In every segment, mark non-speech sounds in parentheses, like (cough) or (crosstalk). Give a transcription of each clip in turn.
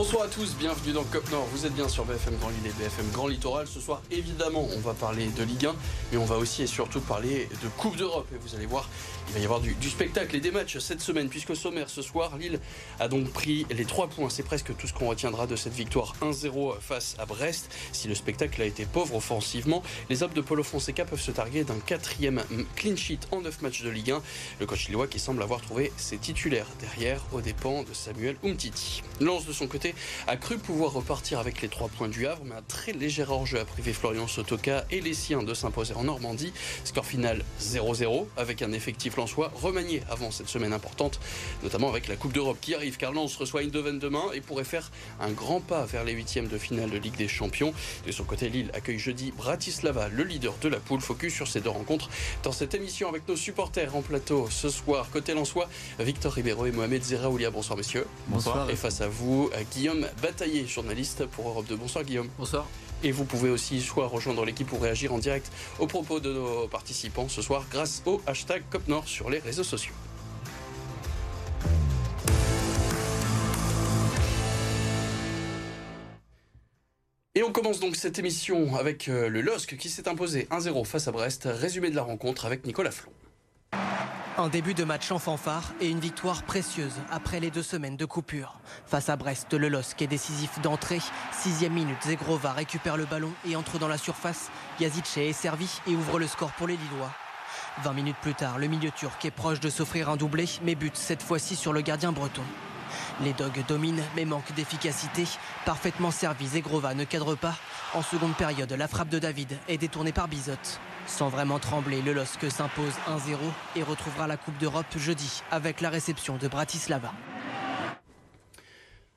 Bonsoir à tous, bienvenue dans Cop Nord. Vous êtes bien sur BFM Grand Lille et BFM Grand Littoral. Ce soir, évidemment, on va parler de Ligue 1, mais on va aussi et surtout parler de Coupe d'Europe. Et vous allez voir, il va y avoir du, spectacle et des matchs cette semaine, puisqu'au sommaire ce soir, Lille a donc pris les trois points. C'est presque tout ce qu'on retiendra de cette victoire 1-0 face à Brest. Si le spectacle a été pauvre offensivement, les hommes de Polo Fonseca peuvent se targuer d'un quatrième clean sheet en neuf matchs de Ligue 1. Le coach lillois qui semble avoir trouvé ses titulaires derrière aux dépens de Samuel Umtiti. Lance de son côté a cru pouvoir repartir avec les trois points du Havre, mais un très léger hors-jeu a privé Florian Sotoka et les siens de s'imposer en Normandie. Score final 0-0 avec un effectif soit remanié avant cette semaine importante, notamment avec la Coupe d'Europe qui arrive, car Lens reçoit Eindhoven demain et pourrait faire un grand pas vers les huitièmes de finale de Ligue des Champions. De son côté, Lille accueille jeudi Bratislava, le leader de la poule. Focus sur ces deux rencontres dans cette émission avec nos supporters en plateau ce soir. Côté Lensois, Victor Ribeiro et Mohamed Zeraoulia. Bonsoir messieurs. Bonsoir. Et face à vous, Guillaume Bataillé, journaliste pour Europe 2. Bonsoir Guillaume. Bonsoir. Et vous pouvez aussi soit rejoindre l'équipe pour réagir en direct aux propos de nos participants ce soir grâce au hashtag COPNOR sur les réseaux sociaux. Et on commence donc cette émission avec euh, le LOSC qui s'est imposé 1-0 face à Brest. Résumé de la rencontre avec Nicolas Flon. Un début de match en fanfare et une victoire précieuse après les deux semaines de coupure. Face à Brest, le LOSC est décisif d'entrée. Sixième minute, Zegrova récupère le ballon et entre dans la surface. Yazice est servi et ouvre le score pour les Lillois. 20 minutes plus tard, le milieu turc est proche de s'offrir un doublé, mais bute cette fois-ci sur le gardien breton. Les Dogs dominent, mais manquent d'efficacité. Parfaitement servi, Zegrova ne cadre pas. En seconde période, la frappe de David est détournée par Bizotte. Sans vraiment trembler, le LOSC s'impose 1-0 et retrouvera la Coupe d'Europe jeudi avec la réception de Bratislava.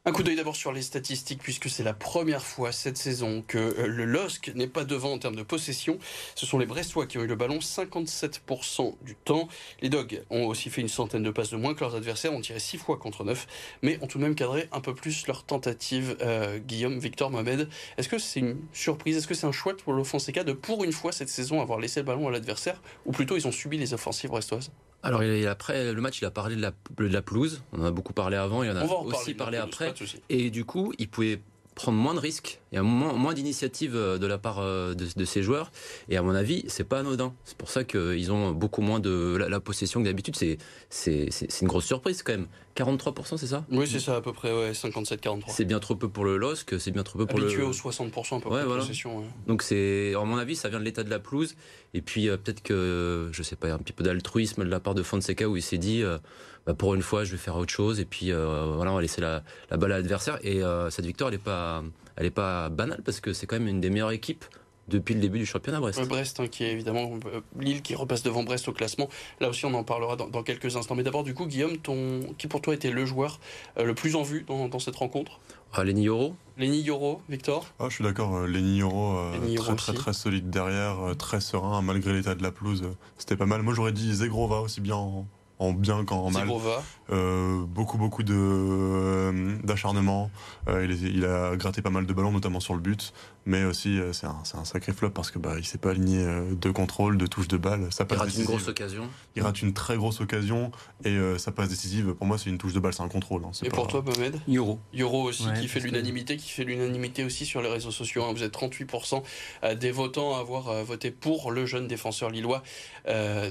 Un coup d'œil d'abord sur les statistiques, puisque c'est la première fois cette saison que euh, le LOSC n'est pas devant en termes de possession. Ce sont les Brestois qui ont eu le ballon 57% du temps. Les Dogs ont aussi fait une centaine de passes de moins que leurs adversaires, ont tiré 6 fois contre 9, mais ont tout de même cadré un peu plus leur tentative. Euh, Guillaume, Victor, Mohamed, est-ce que c'est une surprise? Est-ce que c'est un choix pour l'Offenseca de, pour une fois cette saison, avoir laissé le ballon à l'adversaire? Ou plutôt, ils ont subi les offensives brestoises? Alors après le match, il a parlé de la, de la pelouse. On en a beaucoup parlé avant, il en a aussi parlé après. Et du coup, il pouvait prendre moins de risques, il y a moins, moins d'initiatives euh, de la part euh, de, de, ces joueurs. Et à mon avis, c'est pas anodin. C'est pour ça qu'ils ont beaucoup moins de la, possession que d'habitude. C'est, une grosse surprise quand même. 43%, c'est ça? Oui, c'est ça, à peu près, ouais, 57-43. C'est bien trop peu pour le LOSC, c'est bien trop peu pour Habitué le. au 60% à peu près de possession. Donc, c'est, à mon avis, ça vient de l'état de la pelouse. Et puis, euh, peut-être que, je sais pas, un petit peu d'altruisme de la part de Fonseca où il s'est dit. Bah, pour une fois, je vais faire autre chose. Et puis, euh, voilà, on va laisser la, la balle à l'adversaire. Et euh, cette victoire, elle n'est pas, elle est pas banale parce que c'est quand même une des meilleures équipes depuis le début du championnat Brest. Brest, hein, qui est évidemment euh, Lille qui repasse devant Brest au classement. Là aussi, on en parlera dans, quelques instants. Mais d'abord, du coup, Guillaume, ton, qui pour toi était le joueur le plus en vue dans, cette rencontre? Ah, Lenny Yoro. Lenny Yoro, Victor? Ah, Je suis d'accord, Lenny Yoro, très, très très solide derrière, très serein malgré l'état de la pelouse. C'était pas mal. Moi j'aurais dit Zegrova aussi bien en, en bien qu'en mal. Euh, beaucoup beaucoup de euh, d'acharnement. Euh, il, il, a gratté pas mal de ballons, notamment sur le but mais aussi euh, c'est un, un, sacré flop parce que bah, il s'est pas aligné euh, de contrôle, de touche de balle. Ça il rate une grosse occasion. Il rate une très grosse occasion et euh, ça passe décisive. Pour moi, c'est une touche de balle, c'est un contrôle. Hein, et pour toi, Mohamed? Euro. Euro aussi qui fait l'unanimité, qui fait l'unanimité aussi sur les réseaux sociaux. Hein. Vous êtes 38% des votants à avoir voté pour le jeune défenseur lillois.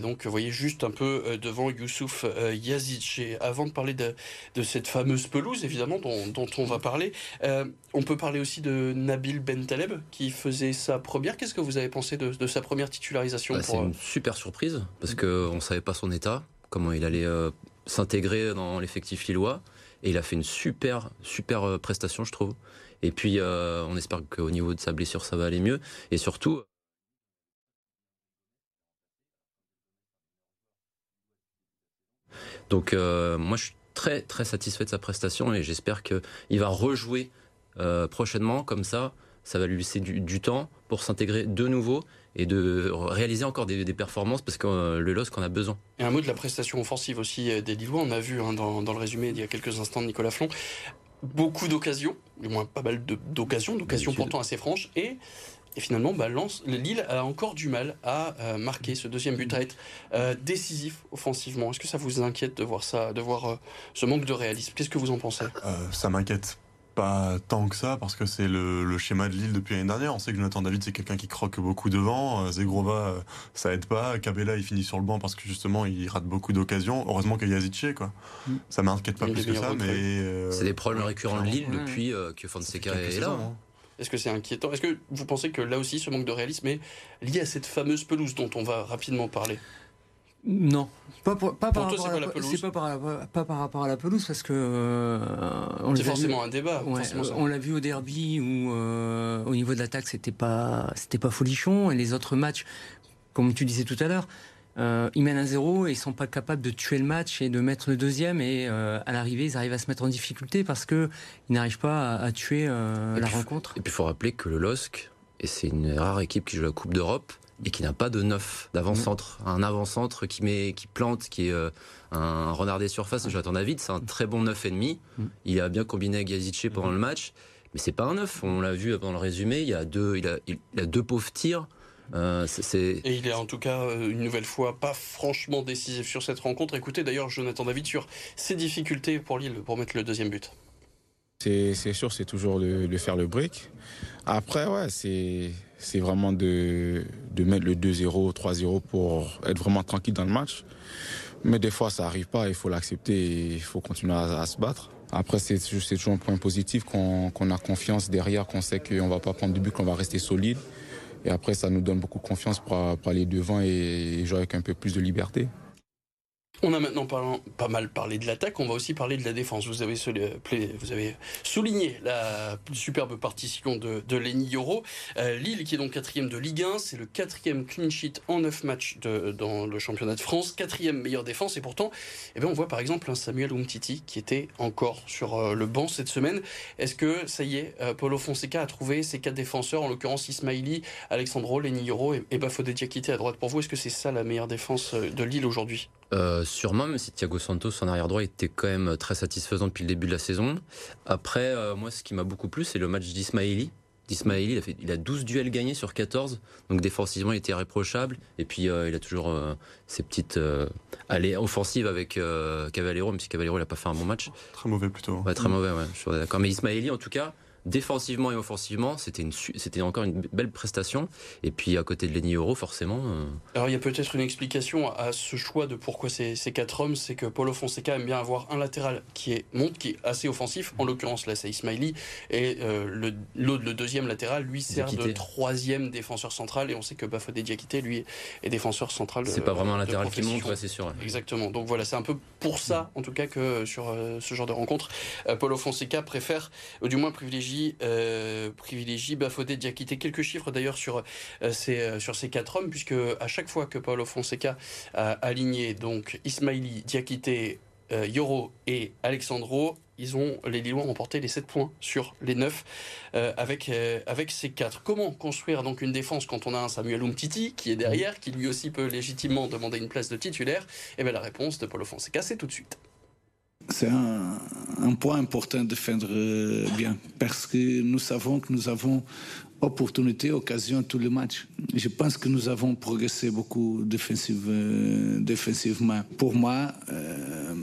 donc, vous voyez juste un peu devant Youssouf Yazic. Et avant de parler de, de, cette fameuse pelouse, évidemment, dont, dont on va parler, on peut parler aussi de Nabil Bentaleb qui faisait sa première. Qu'est-ce que vous avez pensé de, sa première titularisation bah, C'est une super surprise parce qu'on ne savait pas son état, comment il allait euh, s'intégrer dans l'effectif lillois. Et il a fait une super, super euh, prestation, je trouve. Et puis, euh, on espère qu'au niveau de sa blessure, ça va aller mieux. Et surtout, Donc moi je suis très très satisfait de sa prestation et j'espère qu'il va rejouer prochainement comme ça ça va lui laisser du, temps pour s'intégrer de nouveau et de réaliser encore des, performances parce que euh, le LOSC en a besoin. Et un mot de la prestation offensive aussi euh, des Lillois. On a vu hein, dans, le résumé il y a quelques instants de Nicolas Flon beaucoup d'occasions, du moins pas mal d'occasions, d'occasions pourtant assez franches et et finalement, bah, Lille a encore du mal à euh, marquer ce deuxième but, à être décisif offensivement. Est-ce que ça vous inquiète de voir ça, de voir ce manque de réalisme? Qu'est-ce que vous en pensez? Ça m'inquiète pas tant que ça, parce que c'est le, schéma de Lille depuis l'année dernière. On sait que Jonathan David, c'est quelqu'un qui croque beaucoup devant. Euh, Zegrova, euh, ça aide pas. Cabella, il finit sur le banc parce que justement, il rate beaucoup d'occasions. Heureusement qu'il y a Yazice, quoi. Mm. Ça m'inquiète pas plus que ça, mais. Euh, c'est des problèmes récurrents de Lille depuis que Fonseca est là. Hein. Est-ce que c'est inquiétant? Est-ce que vous pensez que là aussi, ce manque de réalisme est lié à cette fameuse pelouse dont on va rapidement parler? Non, pas, pas, par rapport à la, pelouse? Pas par, rapport à la pelouse parce que euh, c'est forcément un débat. on l'a vu au derby où euh, au niveau de l'attaque c'était pas c'était pas folichon et les autres matchs, comme tu disais tout à l'heure, euh, ils mènent un zéro et ils sont pas capables de tuer le match et de mettre le deuxième et à l'arrivée ils arrivent à se mettre en difficulté parce que ils n'arrivent pas à, tuer la rencontre. Et puis il faut rappeler que le LOSC et c'est une rare équipe qui joue la Coupe d'Europe et qui n'a pas de neuf d'avant-centre. Mm. Un avant-centre qui, met, qui plante, qui est euh, un renard des surfaces, Jonathan David, c'est un très bon neuf et demi. Mm. Il a bien combiné avec Gazice pendant mm. le match, mais c'est pas un neuf. On l'a vu dans le résumé, il y a deux, il a, il a deux pauvres tirs. Euh, et il est en tout cas euh, une nouvelle fois pas franchement décisif sur cette rencontre. Écoutez d'ailleurs Jonathan David sur ses difficultés pour Lille pour mettre le deuxième but. C'est sûr, c'est toujours de, de, faire le break. Après, ouais, c'est c'est vraiment de, de mettre le 2-0, 3-0 pour être vraiment tranquille dans le match. Mais des fois, ça n'arrive pas, il faut l'accepter et il faut continuer à, se battre. Après, c'est toujours un point positif qu'on a confiance derrière, qu'on sait qu'on ne va pas prendre du but, qu'on va rester solide. Et après, ça nous donne beaucoup confiance pour, pour aller devant et jouer avec un peu plus de liberté. On a maintenant pas mal parlé de l'attaque, on va aussi parler de la défense. Vous avez, souligné la superbe partition de, de Yoro. Euh, Lille qui est donc quatrième de Ligue 1, c'est le quatrième clean sheet en neuf matchs dans le championnat de France, quatrième meilleure défense et pourtant, eh bien, on voit par exemple un Samuel Umtiti qui était encore sur euh, le banc cette semaine. Est-ce que ça y est, euh, Paulo Fonseca a trouvé ses quatre défenseurs, en l'occurrence Ismaili, Alexandro, Lenny Yoro et, et Bafodé Diakité à droite pour vous? Est-ce que c'est ça la meilleure défense de Lille aujourd'hui? Sûrement, même si Thiago Santos en arrière droit était quand même très satisfaisant depuis le début de la saison. Après, euh, moi, ce qui m'a beaucoup plu, c'est le match d'Ismaili. D'Ismaili, il, a fait, il a 12 duels gagnés sur 14, donc défensivement, il était irréprochable. Et puis, euh, il a toujours ses petites allées offensives avec Cavallero, même si Cavallero n'a pas fait un bon match. Très mauvais plutôt. Ouais, très mauvais, ouais, je suis d'accord. Mais Ismaili, en tout cas, défensivement et offensivement, c'était une c'était encore une belle prestation. Et puis à côté de Lenny Euro, forcément. Euh, Alors il y a peut-être une explication à ce choix de pourquoi ces, ces quatre hommes, c'est que Paulo Fonseca aime bien avoir un latéral qui est monte, qui est assez offensif. En l'occurrence là, c'est Ismaili et euh, le, le, deuxième latéral lui sert de troisième défenseur central. Et on sait que Bafodé Diakité lui est défenseur central. C'est pas vraiment un latéral qui monte, c'est sûr. Exactement. Donc voilà, c'est un peu pour ça, en tout cas, que sur euh, ce genre de rencontre, Paulo Fonseca préfère, du moins privilégier euh, privilégie, Bafodé Diakité. Quelques chiffres d'ailleurs sur, euh, ces, euh, sur ces quatre hommes, puisque à chaque fois que Paulo Fonseca a aligné donc Ismaili, Diakité, Yoro et Alexandro, ils ont, les Lillois ont remporté les 7 points sur les 9 avec, ces 4. Comment construire donc une défense quand on a un Samuel Umtiti qui est derrière, qui lui aussi peut légitimement demander une place de titulaire? Eh bien la réponse de Paulo Fonseca, c'est tout de suite. C'est un, point important de défendre euh, bien parce que nous savons que nous avons opportunité, occasion tous les matchs. Je pense que nous avons progressé beaucoup euh, défensivement. Pour moi, euh,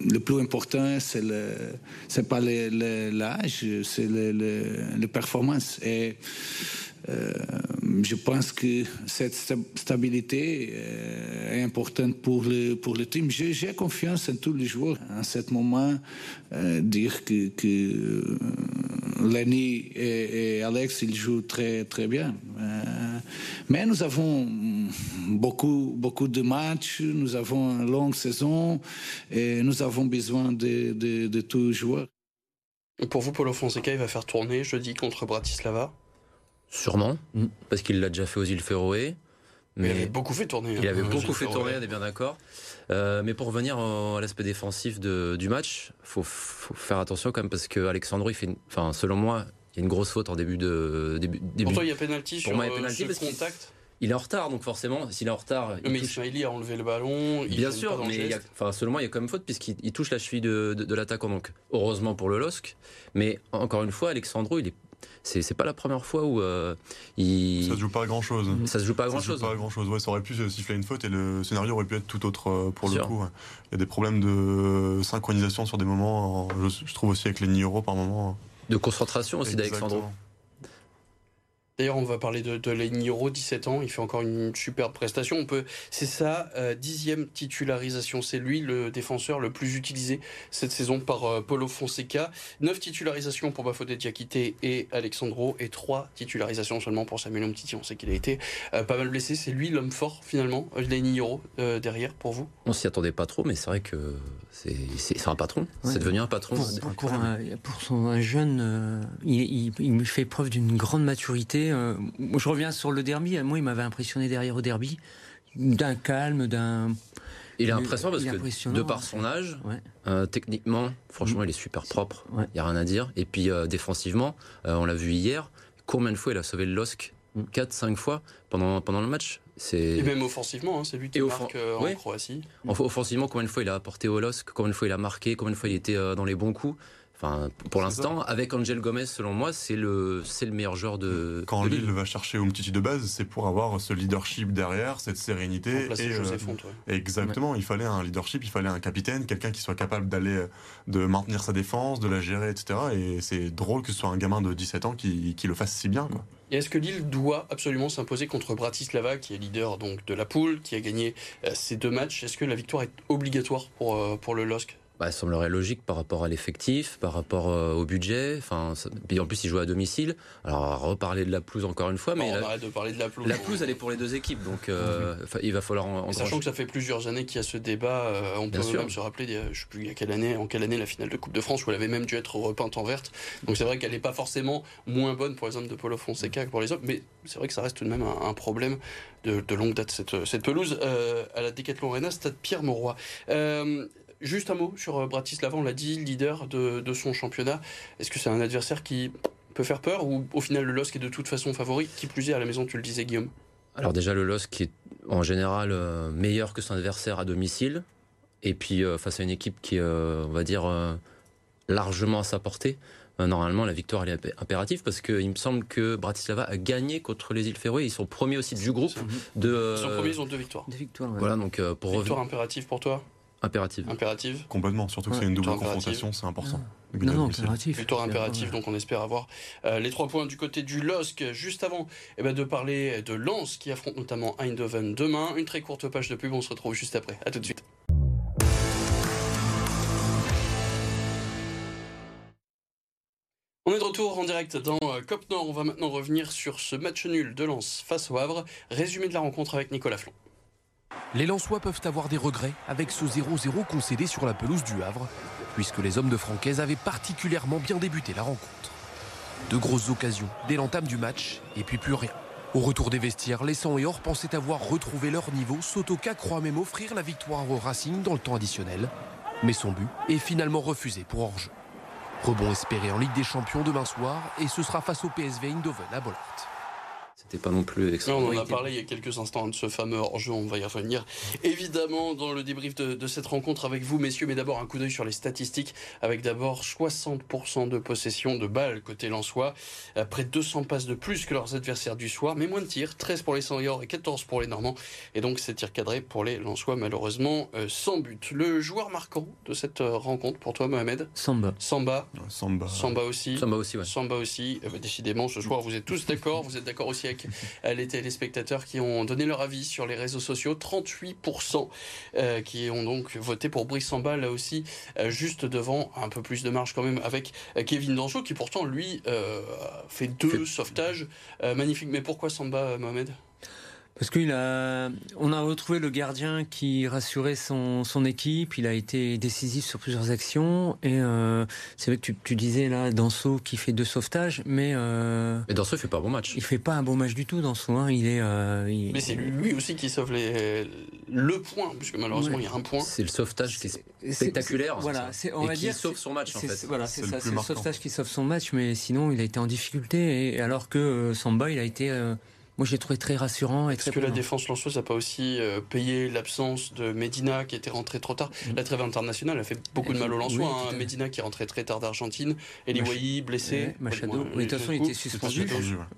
le plus important, c'est le, pas l'âge, c'est le, performance. Je pense que cette stabilité euh, est importante pour le, pour le team. J'ai confiance en tous les joueurs. À ce moment, euh, dire que, que Lenny et, Alex, ils jouent très, très bien. mais nous avons beaucoup, beaucoup de matchs, nous avons une longue saison et nous avons besoin de, de, de tous les joueurs. Pour vous, Paulo Fonseca, il va faire tourner jeudi contre Bratislava Sûrement, mm. parce qu'il l'a déjà fait aux îles Féroé. Mais il avait beaucoup fait tourner. Il avait hein, beaucoup fait tourner, on est bien d'accord. Euh, mais pour revenir à l'aspect défensif du match, faut, faut faire attention quand même parce que Alexandro, il fait, enfin, selon moi, il y a une grosse faute en début de début. Pour toi, il y a pénalty sur moi, il y a pénalty parce contact. Il est en retard, donc forcément, s'il est en retard. Mais Ismaili a enlevé le ballon. Bien sûr, mais il enfin, selon moi, il y a quand même faute puisqu'il touche la cheville de, de, l'attaquant. Donc, heureusement pour le LOSC. Mais encore une fois, Alexandro, il est c'est pas la première fois où il. Ça se joue pas à grand chose. Ça se joue pas à grand chose. pas à grand chose. Ouais, ça aurait pu siffler une faute et le scénario aurait pu être tout autre pour le coup. Il y a des problèmes de synchronisation sur des moments. Je, trouve aussi avec les Niro par moment. De concentration aussi d'Alexandro. D'ailleurs, on va parler de, de 17 ans. Il fait encore une superbe prestation. On peut, c'est sa euh, dixième titularisation. C'est lui le défenseur le plus utilisé cette saison par euh, Paulo Fonseca. Neuf titularisations pour Bafodé Diakité et Alexandro et trois titularisations seulement pour Samuel Umtiti. On sait qu'il a été euh, pas mal blessé. C'est lui l'homme fort finalement, Leniro derrière pour vous? On s'y attendait pas trop, mais c'est vrai que c'est un patron. C'est devenu un patron. Pour, un, son jeune, il, il fait preuve d'une grande maturité euh, je reviens sur le derby. Moi, il m'avait impressionné derrière au derby, d'un calme, d'un. Il est impressionnant parce que de par son âge, euh, techniquement, franchement, il est super propre. Il n'y a rien à dire. Et puis euh, défensivement, on l'a vu hier. Combien de fois il a sauvé le LOSC 4-5 mm. fois pendant, pendant le match. Et même offensivement, hein, c'est lui qui marque en Croatie. Offensivement, combien de fois il a apporté au LOSC Combien de fois il a marqué Combien de fois il était dans les bons coups Enfin, pour l'instant, avec Angel Gomez, selon moi, c'est le, c'est le meilleur joueur de. Quand Lille va chercher Umtiti de base, c'est pour avoir ce leadership derrière, cette sérénité. Et, euh, Exactement. Il fallait un leadership, il fallait un capitaine, quelqu'un qui soit capable d'aller, euh, de maintenir sa défense, de la gérer, etc. Et c'est drôle que ce soit un gamin de 17 ans qui, qui le fasse si bien, quoi. Et est-ce que Lille doit absolument s'imposer contre Bratislava, qui est leader donc de la poule, qui a gagné euh, ces deux matchs? Est-ce que la victoire est obligatoire pour, pour le LOSC bah, ça semblerait logique par rapport à l'effectif, par rapport euh, au budget. Enfin, puis en plus, il joue à domicile. Alors, on va reparler de la pelouse encore une fois, mais on arrête de parler de la pelouse. La pelouse, elle est pour les deux équipes, donc euh, il va falloir. En, sachant que ça fait plusieurs années qu'il y a ce débat, euh, on peut même se rappeler, je ne sais plus quelle année, en quelle année la finale de Coupe de France où elle avait même dû être repeinte en verte. Donc c'est vrai qu'elle n'est pas forcément moins bonne pour les hommes de Polo Fonseca que pour les autres, mais c'est vrai que ça reste tout de même un, problème de, longue date cette, cette pelouse à la Decathlon Arena, stade Pierre Mauroy. Juste un mot sur euh, Bratislava, on l'a dit, leader de, son championnat. Est-ce que c'est un adversaire qui peut faire peur ou au final le LOSC est de toute façon favori Qui plus est à la maison, tu le disais Guillaume? Alors déjà le LOSC est en général euh, meilleur que son adversaire à domicile. Et puis euh, face à une équipe qui est, on va dire, largement à sa portée. Normalement, la victoire elle est impérative parce qu'il me semble que Bratislava a gagné contre les îles Féroé. Ils sont premiers aussi du groupe. De, ils sont premiers, ils ont deux victoires. Deux victoires. Voilà, donc pour victoire impérative pour toi? Impérative. Impérative Complètement, surtout que c'est une double confrontation, c'est important. Non, non, impératif. Victoire impérative, donc on espère avoir euh, les trois points du côté du LOSC. Juste avant eh ben, de parler de Lens qui affronte notamment Eindhoven demain. Une très courte page de pub, on se retrouve juste après. A tout de suite. On est de retour en direct dans euh, Cop Nord. On va maintenant revenir sur ce match nul de Lens face au Havre. Résumé de la rencontre avec Nicolas Flon. Les Lensois peuvent avoir des regrets avec ce 0-0 concédé sur la pelouse du Havre, puisque les hommes de Francaise avaient particulièrement bien débuté la rencontre. De grosses occasions dès l'entame du match, et puis plus rien. Au retour des vestiaires, les 100 et Or pensaient avoir retrouvé leur niveau. Sotoka croit même offrir la victoire au Racing dans le temps additionnel. Mais son but est finalement refusé pour hors-jeu. Rebond espéré en Ligue des Champions demain soir, et ce sera face au PSV Eindhoven à Bollard pas non plus On en a parlé il y a quelques instants de ce fameux hors-jeu, on va y revenir évidemment dans le débrief de, cette rencontre avec vous, messieurs. Mais d'abord, un coup d'œil sur les statistiques avec d'abord 60% de possession de balles côté Lensois, près de 200 passes de plus que leurs adversaires du soir, mais moins de tirs 13 pour les Seniors et 14 pour les Normands. Et donc, ces tirs cadrés pour les Lensois, malheureusement, euh, sans but. Le joueur marquant de cette euh, rencontre pour toi, Mohamed Samba. Samba. Samba. Samba aussi. Samba aussi, ouais. Samba aussi. Eh ben, décidément, ce soir, vous êtes tous d'accord. Vous êtes d'accord aussi avec les téléspectateurs qui ont donné leur avis sur les réseaux sociaux. 38% euh, qui ont donc voté pour Brice Samba, là aussi, euh, juste devant, un peu plus de marge quand même, avec euh, Kevin Dancho, qui pourtant, lui, fait deux sauvetages magnifiques. Mais pourquoi Samba, Mohamed? Parce qu'il a, on a retrouvé le gardien qui rassurait son, son équipe. Il a été décisif sur plusieurs actions. Et euh, c'est vrai que tu, tu, disais là, Danso qui fait deux sauvetages, mais. Euh, mais Danso fait pas un bon match. Il fait pas un bon match du tout, Danso. Hein. Il est. Euh, mais c'est lui aussi qui sauve les, le point, puisque malheureusement il y a un point. C'est le sauvetage qui est spectaculaire. Voilà, c'est on va qui dire, sauve son match en fait. Voilà, c'est ça, c'est le sauvetage qui sauve son match, mais sinon il a été en difficulté. Et alors que Samba, il a été moi, j'ai trouvé très rassurant. Est-ce que la défense lançoise n'a pas aussi euh, payé l'absence de Medina qui était rentré trop tard? Mm. La trêve internationale a fait beaucoup de mal aux Lensois. Hein. Medina qui est rentré très tard d'Argentine. Eli Wahi blessé. Machado. de toute façon, il était suspendu.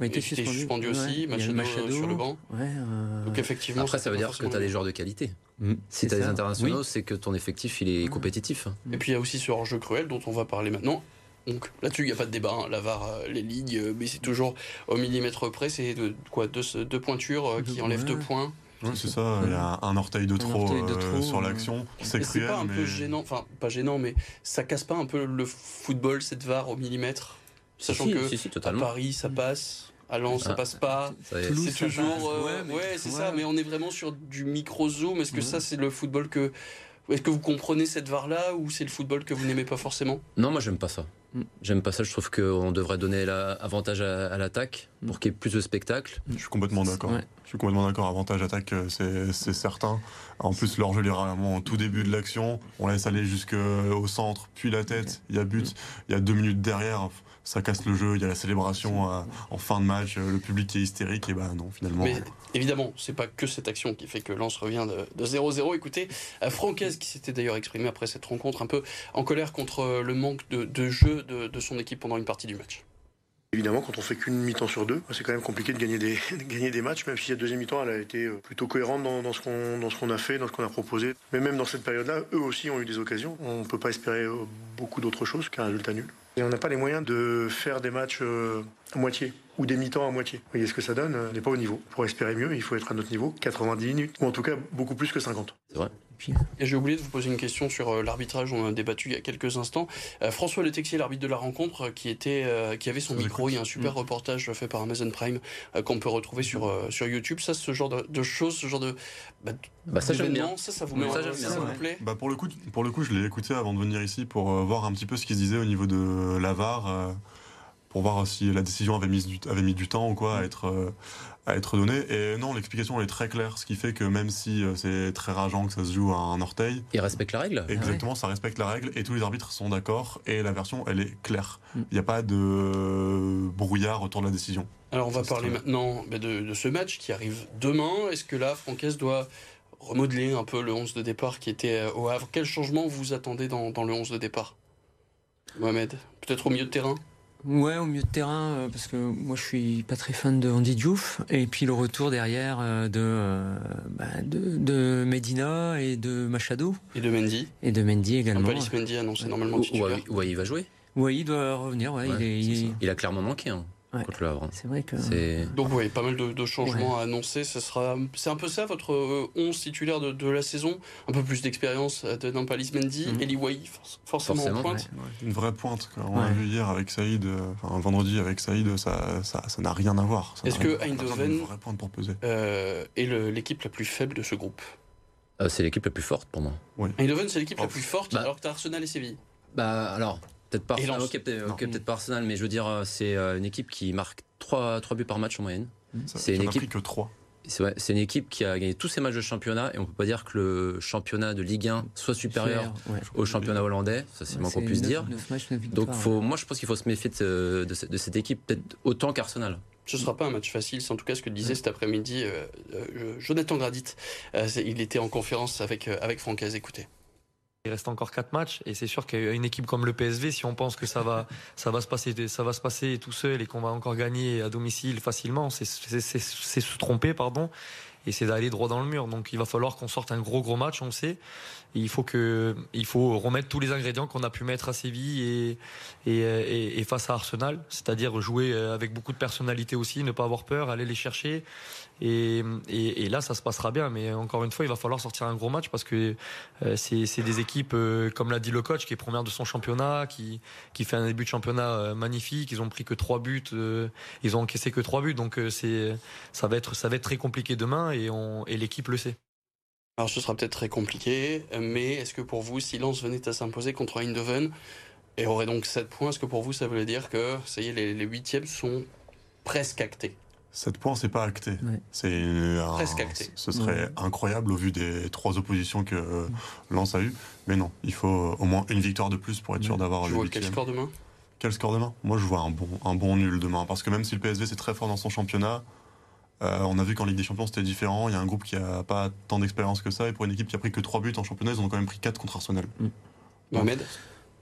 Il était suspendu aussi. Machado, sur le banc. Euh, Donc effectivement. Après, ça veut dire que tu as des joueurs de qualité. Mm. Si tu as des internationaux, c'est que ton effectif il est compétitif. Et puis il y a aussi ce hors-jeu cruel dont on va parler maintenant. Donc là-dessus, il n'y a pas de débat. Hein. La VAR, euh, les lignes, euh, mais c'est toujours au millimètre près. C'est de, quoi deux, deux pointures euh, qui enlèvent deux points. Oui, c'est ça. Il y a un orteil de trop, sur l'action. C'est cruel. C'est pas un peu gênant. Enfin, pas gênant, mais ça casse pas un peu le football cette VAR au millimètre, sachant que à Paris, ça passe. À Lens, ça ah, passe pas. C'est toujours. ouais, c'est ça. Mais on est vraiment sur du micro zoom. Est-ce que ça, c'est le football que est-ce que vous comprenez cette VAR-là ou c'est le football que vous n'aimez pas forcément? Non, moi j'aime pas ça. Mm. J'aime pas ça, je trouve qu'on devrait donner l'avantage à, l'attaque pour mm. qu'il y ait plus de spectacle. Je suis complètement d'accord. Je suis complètement d'accord, avantage attaque, euh, c'est certain. En plus, leur jeu vraiment au tout début de l'action. On laisse aller jusqu'au centre, puis la tête, il y a but, il y a deux minutes derrière ça casse le jeu, il y a la célébration euh, en fin de match, euh, le public est hystérique, et ben non, finalement. Mais évidemment, c'est pas que cette action qui fait que Lens revient de 0-0. Écoutez, euh, Francaise qui s'était d'ailleurs exprimé après cette rencontre un peu en colère contre le manque de, jeu de, son équipe pendant une partie du match. Évidemment, quand on fait qu'une mi-temps sur deux, c'est quand même compliqué de gagner des, (laughs) gagner des matchs, même si la deuxième mi-temps, elle a été plutôt cohérente dans, dans ce qu'on a fait, dans ce qu'on a proposé. Mais même dans cette période-là, eux aussi ont eu des occasions. On ne peut pas espérer beaucoup d'autres choses qu'un résultat nul. Et on n'a pas les moyens de faire des matchs euh, à moitié ou des mi-temps à moitié. Vous voyez ce que ça donne On n'est pas au niveau. Pour espérer mieux, il faut être à notre niveau, 90 minutes, ou en tout cas beaucoup plus que 50. C'est vrai. Et j'ai oublié de vous poser une question sur euh, l'arbitrage, on a débattu il y a quelques instants. Euh, François Le Texier, l'arbitre de la rencontre, qui, était, qui avait son micro, il y a un super reportage fait par Amazon Prime qu'on peut retrouver sur, sur YouTube. Ça, ce genre de, choses, ce genre de. Bah, bah ça, j'aime bien. Ça, ça vous, met, ça, ça, vous plaît bah, pour, le coup, pour le coup, je l'ai écouté avant de venir ici pour voir un petit peu ce qui se disait au niveau de la VAR pour voir si la décision avait mis du, avait mis du temps ou quoi à être, euh, à être donnée. Et non, l'explication est très claire, ce qui fait que même si euh, c'est très rageant que ça se joue à un orteil. Il respecte la règle Exactement, ça respecte la règle et tous les arbitres sont d'accord et la version, elle est claire. Mm. Il n'y a pas de brouillard autour de la décision. Alors on va parler maintenant de, ce match qui arrive demain. Est-ce que là, Francaise doit remodeler un peu le 11 de départ qui était euh, au Havre? Quel changement vous attendez dans, dans le 11 de départ? Mohamed Peut-être au milieu de terrain? Ouais, au milieu de terrain, euh, parce que moi je suis pas très fan de Andy Diouf. Et puis le retour derrière euh, euh, bah, de, de, Medina et de Machado. Et de Mendy. Et de Mendy également. Palis Mendy annoncé normalement titulaire. Ouais, il va jouer. Oui, il doit revenir. Ouais, il, il, a clairement manqué. Hein contre le Havre. C'est vrai que. Donc oui, pas mal de, changements à annoncer. Ce sera, c'est un peu ça votre 11 euh, titulaire de, la saison. Un peu plus d'expérience euh, de Nampalis Mendy, mm Eli Wahi, forcément, en pointe. Une vraie pointe. On l'a vu hier avec Saïd, euh, enfin vendredi avec Saïd, ça, ça, n'a rien à voir. Est-ce que Eindhoven est l'équipe la plus faible de ce groupe? C'est l'équipe la plus forte pour moi. Eindhoven, c'est l'équipe la plus forte bah. alors que tu as Arsenal et Séville. Bah alors, Peut-être pas, peut pas Arsenal, mais je veux dire, euh, c'est euh, une équipe qui marque 3, 3 buts par match en moyenne. C'est une équipe que 3. C'est une équipe qui a gagné tous ses matchs de championnat et on peut pas dire que le championnat de Ligue 1 soit supérieur au championnat hollandais, ça c'est moins qu'on puisse dire. Donc faut, moi je pense qu'il faut se méfier de, de, cette équipe peut-être autant qu'Arsenal. Ce ne sera pas un match facile, c'est en tout cas ce que disait cet après-midi euh, Jonathan Gradit. il était en conférence avec, avec Francaise, écoutez. Il reste encore quatre matchs et c'est sûr qu'une équipe comme le PSV, si on pense que ça va, (laughs) ça va se passer, ça va se passer tout seul et qu'on va encore gagner à domicile facilement, c'est se tromper, pardon et c'est d'aller droit dans le mur. Donc il va falloir qu'on sorte un gros gros match, on le sait. Il faut que, faut remettre tous les ingrédients qu'on a pu mettre à Séville et, et, et face à Arsenal, c'est-à-dire jouer avec beaucoup de personnalité aussi, ne pas avoir peur, aller les chercher. Et, et, là, ça se passera bien. Mais encore une fois, il va falloir sortir un gros match parce que euh, c'est des équipes, euh, comme l'a dit le coach, qui est première de son championnat, qui, qui fait un début de championnat euh, magnifique. Ils ont pris que trois buts, ils ont encaissé que trois buts. Donc c'est ça va être ça va être très compliqué demain et, l'équipe le sait. Alors ce sera peut-être très compliqué, mais est-ce que pour vous, si Lens venait à s'imposer contre Eindhoven et aurait donc 7 points, est-ce que pour vous ça voulait dire que ça y est, les, huitièmes sont presque actés? 7 points, c'est pas acté. C'est presque acté. Ce serait incroyable au vu des trois oppositions que Lens a eues. Mais non, il faut au moins une victoire de plus pour être sûr d'avoir le Quel score demain? Quel score demain? Moi, je vois un bon, un bon nul demain. Parce que même si le PSV c'est très fort dans son championnat, on a vu qu'en Ligue des Champions c'était différent. Il y a un groupe qui a pas tant d'expérience que ça et pour une équipe qui a pris que 3 buts en championnat, ils ont quand même pris 4 contre Arsenal. Mm. Mohamed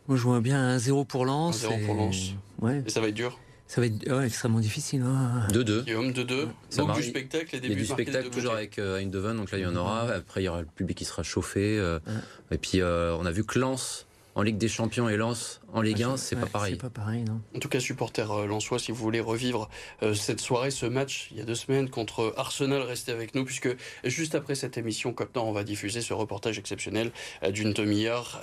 Moi je vois bien un 0 pour Lens. 0 pour Lens. Ouais. Et ça va être dur ça va être extrêmement difficile. 2-2. Hein. Guillaume, 2-2. Donc du spectacle, les débuts. Il y a du spectacle toujours avec euh, Eindhoven, donc là il y en aura. Après il y aura le public qui sera chauffé. Euh, et puis euh, on a vu que Lens en Ligue des Champions et Lens en Ligue 1, c'est pas pareil. pas pareil, non. En tout cas, supporter euh, lensois, si vous voulez revivre euh, cette soirée, ce match, il y a deux semaines contre Arsenal, restez avec nous, puisque juste après cette émission Cop on va diffuser ce reportage exceptionnel euh, d'une demi-heure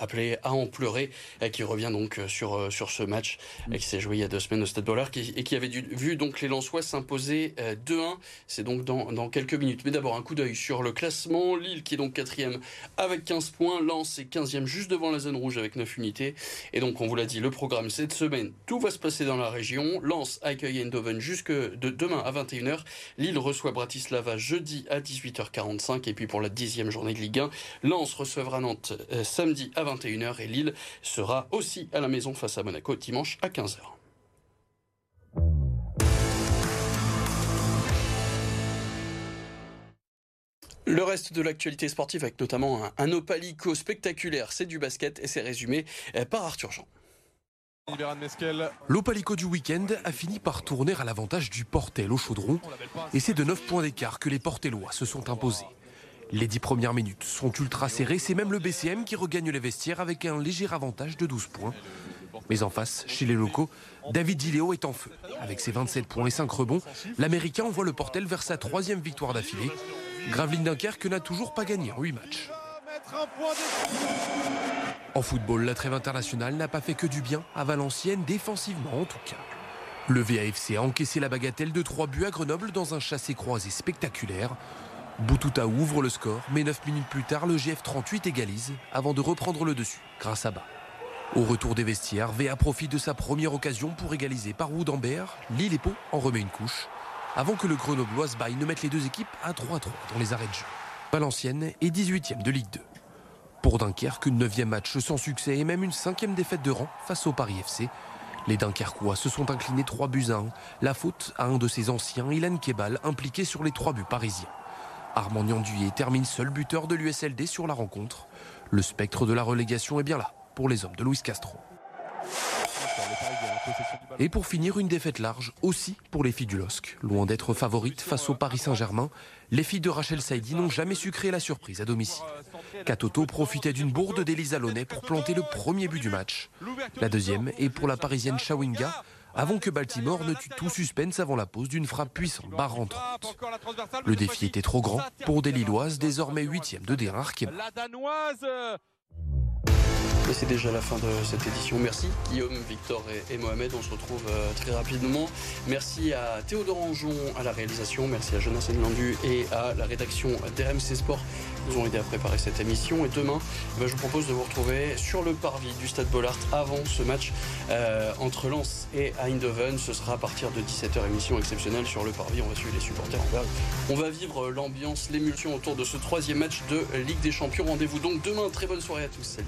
appelé À en pleurer, qui revient donc sur, sur ce match qui s'est joué il y a deux semaines au Stade Bollard et qui avait vu donc les Lensois s'imposer 2-1. C'est donc dans, dans quelques minutes. Mais d'abord, un coup d'œil sur le classement. Lille qui est donc quatrième avec 15 points. Lens est 15e juste devant la zone rouge avec 9 unités. Et donc, on vous l'a dit, le programme cette semaine, tout va se passer dans la région. Lens accueille Eindhoven jusque de demain à 21h. Lille reçoit Bratislava jeudi à 18h45. Et puis pour la dixième journée de Ligue 1, Lens recevra Nantes euh, samedi à 21h. Et Lille sera aussi à la maison face à Monaco dimanche à 15h. Le reste de l'actualité sportive avec notamment un, opalico spectaculaire, c'est du basket et c'est résumé euh, par Arthur Jean. L'Opalico du week-end a fini par tourner à l'avantage du Portel au chaudron et c'est de 9 points d'écart que les Portelois se sont imposés. Les 10 premières minutes sont ultra serrées, c'est même le BCM qui regagne les vestiaires avec un léger avantage de 12 points. Mais en face, chez les locaux, David Diléo est en feu. Avec ses 27 points et 5 rebonds, l'Américain envoie le Portel vers sa troisième victoire d'affilée Gravelines Dunkerque n'a toujours pas gagné en 8 matchs. En football, la trêve internationale n'a pas fait que du bien à Valenciennes, défensivement en tout cas. Le VAFC a encaissé la bagatelle de 3 buts à Grenoble dans un chassé-croisé spectaculaire. Boutouta ouvre le score, mais 9 minutes plus tard, le GF38 égalise avant de reprendre le dessus grâce à Bas. Au retour des vestiaires, VA profite de sa première occasion pour égaliser par Woodambert. Lille et Pau en remet une couche avant que le Grenobloise baille ne mette les deux équipes à 3-3 dans les arrêts de jeu. Valenciennes est 18e de Ligue 2. Pour Dunkerque, 9e match sans succès et même une 5e défaite de rang face au Paris FC. Les Dunkerquois se sont inclinés 3 buts à 1. La faute à un de ses anciens, Ilan Kebal, impliqué sur les 3 buts parisiens. Armand Nianduyer termine seul buteur de l'USLD sur la rencontre. Le spectre de la relégation est bien là pour les hommes de Luis Castro. Et pour finir, une défaite large aussi pour les filles du LOSC. Loin d'être favorites face au Paris Saint-Germain, les filles de Rachel Saidi n'ont jamais su créer la surprise à domicile. Katoto profitait d'une bourde d'Elisa Launay pour planter le premier but du match. La deuxième est pour la parisienne Shawinga, avant que Baltimore ne tue tout suspense avant la pause d'une frappe puissante barre rentrante. Le défi était trop grand pour des Lilloises désormais huitièmes de Derard La Danoise c'est déjà la fin de cette édition. Merci Guillaume, Victor et, Mohamed. On se retrouve euh, très rapidement. Merci à Théodore Anjon à la réalisation. Merci à Jonas Enlandu et à la rédaction d'RMC Sport qui nous ont aidé à préparer cette émission. Et demain, ben, je vous propose de vous retrouver sur le parvis du Stade Bollard avant ce match euh, entre Lens et Eindhoven. Ce sera à partir de 17h, émission exceptionnelle sur le parvis. On va suivre les supporters. On va, on va vivre l'ambiance, l'émulsion autour de ce troisième match de Ligue des Champions. Rendez-vous donc demain. Très bonne soirée à tous. Salut.